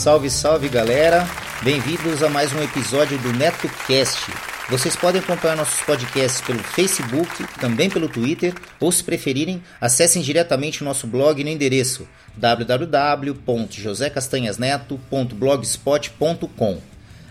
Salve, salve galera! Bem-vindos a mais um episódio do NetoCast. Vocês podem acompanhar nossos podcasts pelo Facebook, também pelo Twitter, ou se preferirem, acessem diretamente o nosso blog no endereço www.josecastanhasneto.blogspot.com.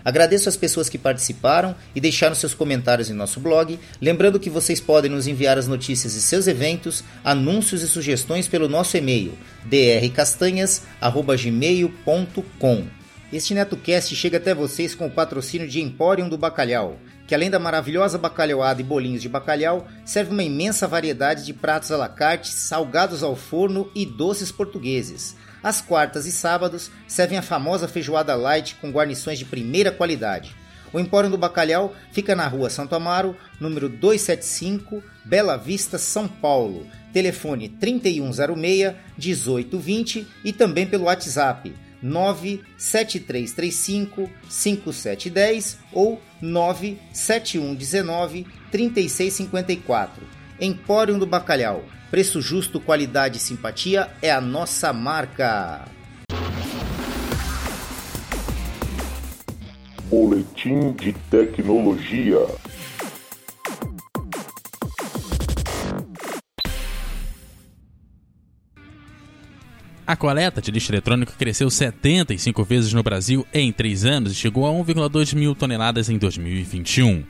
Agradeço as pessoas que participaram e deixaram seus comentários em nosso blog, lembrando que vocês podem nos enviar as notícias de seus eventos, anúncios e sugestões pelo nosso e-mail drcastanhas@gmail.com. Este NetoCast chega até vocês com o patrocínio de Emporium do Bacalhau, que além da maravilhosa bacalhauada e bolinhos de bacalhau, serve uma imensa variedade de pratos à la carte, salgados ao forno e doces portugueses. Às quartas e sábados, servem a famosa feijoada light com guarnições de primeira qualidade. O Empório do Bacalhau fica na rua Santo Amaro, número 275, Bela Vista, São Paulo. Telefone 3106 1820 e também pelo WhatsApp 97335 5710 ou 97119 3654. Empório do Bacalhau. Preço justo, qualidade e simpatia é a nossa marca. Boletim de Tecnologia. A coleta de lixo eletrônico cresceu 75 vezes no Brasil em 3 anos e chegou a 1,2 mil toneladas em 2021.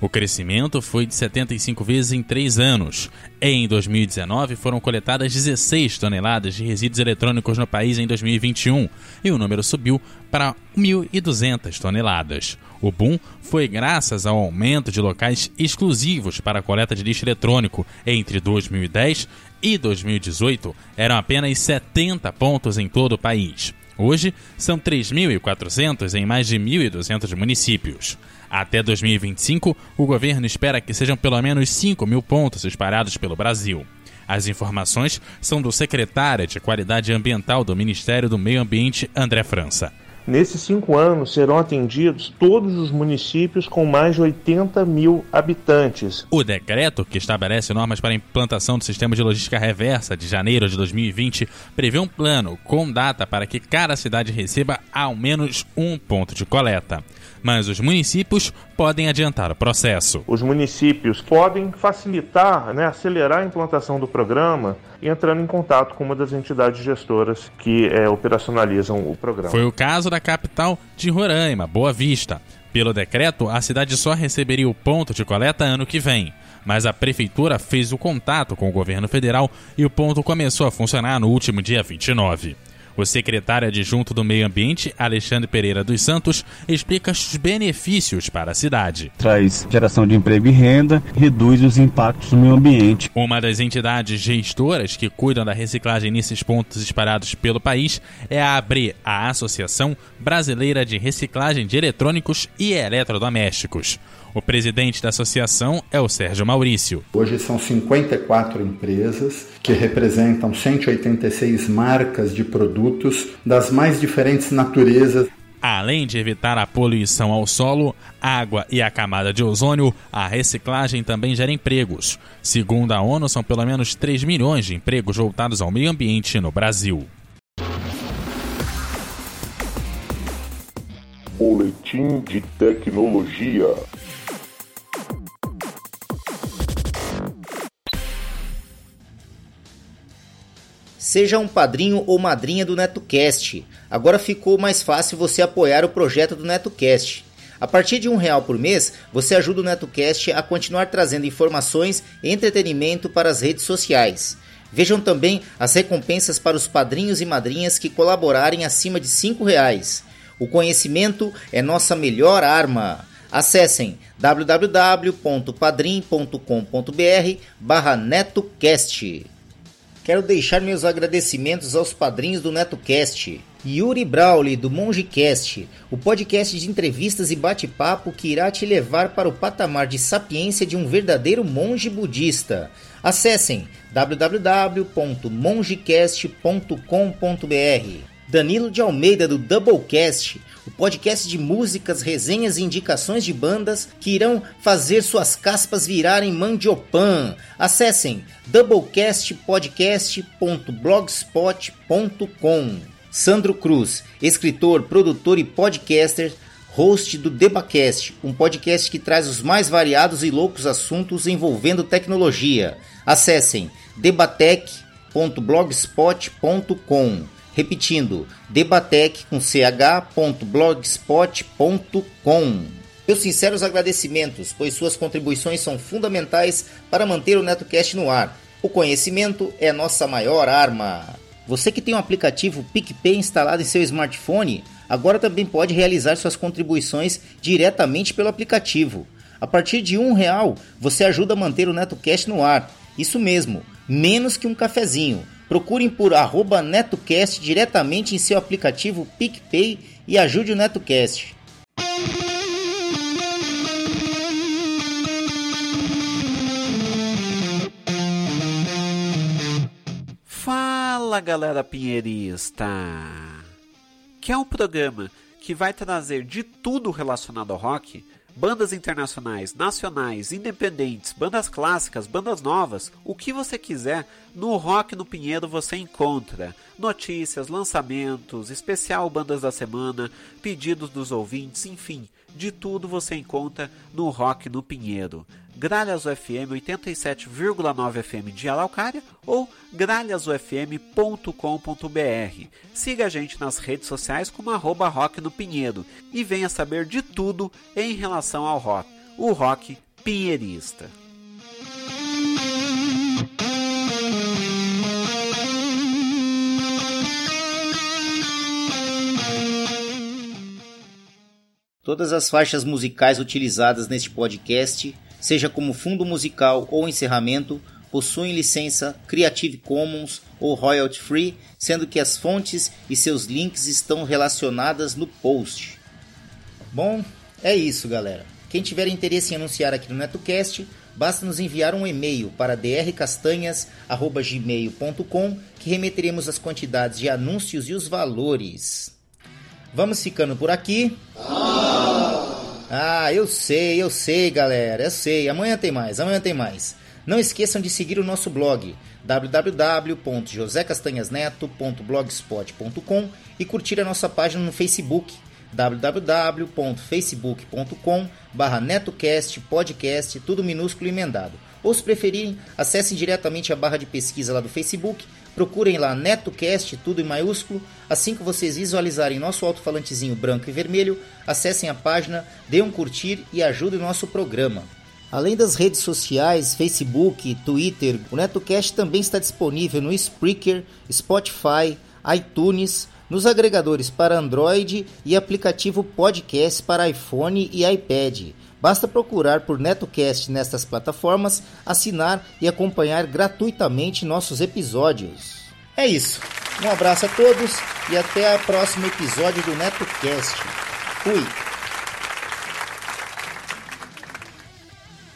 O crescimento foi de 75 vezes em 3 anos. Em 2019, foram coletadas 16 toneladas de resíduos eletrônicos no país em 2021 e o número subiu para 1.200 toneladas. O boom foi graças ao aumento de locais exclusivos para a coleta de lixo eletrônico entre 2010 e 2018. Eram apenas 70 pontos em todo o país. Hoje, são 3.400 em mais de 1.200 municípios. Até 2025, o governo espera que sejam pelo menos 5 mil pontos espalhados pelo Brasil. As informações são do secretário de Qualidade Ambiental do Ministério do Meio Ambiente, André França. Nesses cinco anos serão atendidos todos os municípios com mais de 80 mil habitantes. O decreto, que estabelece normas para a implantação do sistema de logística reversa de janeiro de 2020, prevê um plano com data para que cada cidade receba ao menos um ponto de coleta mas os municípios podem adiantar o processo. Os municípios podem facilitar, né, acelerar a implantação do programa entrando em contato com uma das entidades gestoras que é, operacionalizam o programa. Foi o caso da capital de Roraima, Boa Vista. Pelo decreto, a cidade só receberia o ponto de coleta ano que vem. Mas a prefeitura fez o contato com o governo federal e o ponto começou a funcionar no último dia 29. O secretário adjunto do Meio Ambiente, Alexandre Pereira dos Santos, explica os benefícios para a cidade. Traz geração de emprego e renda, reduz os impactos no meio ambiente. Uma das entidades gestoras que cuidam da reciclagem nesses pontos espalhados pelo país é a ABRE, a Associação Brasileira de Reciclagem de Eletrônicos e Eletrodomésticos. O presidente da associação é o Sérgio Maurício. Hoje são 54 empresas que representam 186 marcas de produtos das mais diferentes naturezas. Além de evitar a poluição ao solo, água e a camada de ozônio, a reciclagem também gera empregos. Segundo a ONU, são pelo menos 3 milhões de empregos voltados ao meio ambiente no Brasil. Boletim de Tecnologia. Seja um padrinho ou madrinha do NetoCast. Agora ficou mais fácil você apoiar o projeto do NetoCast. A partir de um real por mês, você ajuda o NetoCast a continuar trazendo informações e entretenimento para as redes sociais. Vejam também as recompensas para os padrinhos e madrinhas que colaborarem acima de cinco reais. O conhecimento é nossa melhor arma. Acessem www.padrim.com.br barra NetoCast. Quero deixar meus agradecimentos aos padrinhos do NetoCast. Yuri Brawley, do MongeCast, o podcast de entrevistas e bate-papo que irá te levar para o patamar de sapiência de um verdadeiro monge budista. Acessem www.mongecast.com.br. Danilo de Almeida, do Doublecast, podcast de músicas, resenhas e indicações de bandas que irão fazer suas caspas virarem mandiopan. Acessem doublecastpodcast.blogspot.com. Sandro Cruz, escritor, produtor e podcaster, host do Debacast, um podcast que traz os mais variados e loucos assuntos envolvendo tecnologia. Acessem debatec.blogspot.com. Repetindo, debatec. Meus sinceros agradecimentos, pois suas contribuições são fundamentais para manter o NetoCast no ar. O conhecimento é nossa maior arma. Você que tem o um aplicativo PicPay instalado em seu smartphone, agora também pode realizar suas contribuições diretamente pelo aplicativo. A partir de um real, você ajuda a manter o NetoCast no ar. Isso mesmo, menos que um cafezinho. Procurem por arroba NetoCast diretamente em seu aplicativo PicPay e ajude o NetoCast. Fala galera pinheirista! Que é um programa que vai trazer de tudo relacionado ao rock bandas internacionais, nacionais, independentes, bandas clássicas, bandas novas, o que você quiser, no Rock no Pinheiro você encontra notícias, lançamentos, especial bandas da semana, pedidos dos ouvintes, enfim, de tudo você encontra no Rock no Pinheiro. Gralhas UFM 87,9 FM de Araucária ou gralhasufm.com.br. Siga a gente nas redes sociais como arroba rock no Pinheiro e venha saber de tudo em relação ao rock, o rock pinheirista. Todas as faixas musicais utilizadas neste podcast seja como fundo musical ou encerramento, possuem licença Creative Commons ou royalty free, sendo que as fontes e seus links estão relacionadas no post. Bom, é isso, galera. Quem tiver interesse em anunciar aqui no NetoCast, basta nos enviar um e-mail para drcastanhas@gmail.com que remeteremos as quantidades de anúncios e os valores. Vamos ficando por aqui. Ah, eu sei, eu sei, galera, eu sei. Amanhã tem mais, amanhã tem mais. Não esqueçam de seguir o nosso blog www.josecastanhasneto.blogspot.com e curtir a nossa página no Facebook www.facebook.com netocast podcast tudo minúsculo e emendado. Ou se preferirem, acessem diretamente a barra de pesquisa lá do Facebook Procurem lá NetoCast, tudo em maiúsculo. Assim que vocês visualizarem nosso alto-falantezinho branco e vermelho, acessem a página, dêem um curtir e ajudem o nosso programa. Além das redes sociais, Facebook, Twitter, o NetoCast também está disponível no Spreaker, Spotify, iTunes, nos agregadores para Android e aplicativo podcast para iPhone e iPad. Basta procurar por NetoCast nestas plataformas, assinar e acompanhar gratuitamente nossos episódios. É isso. Um abraço a todos e até o próximo episódio do NetoCast. Fui!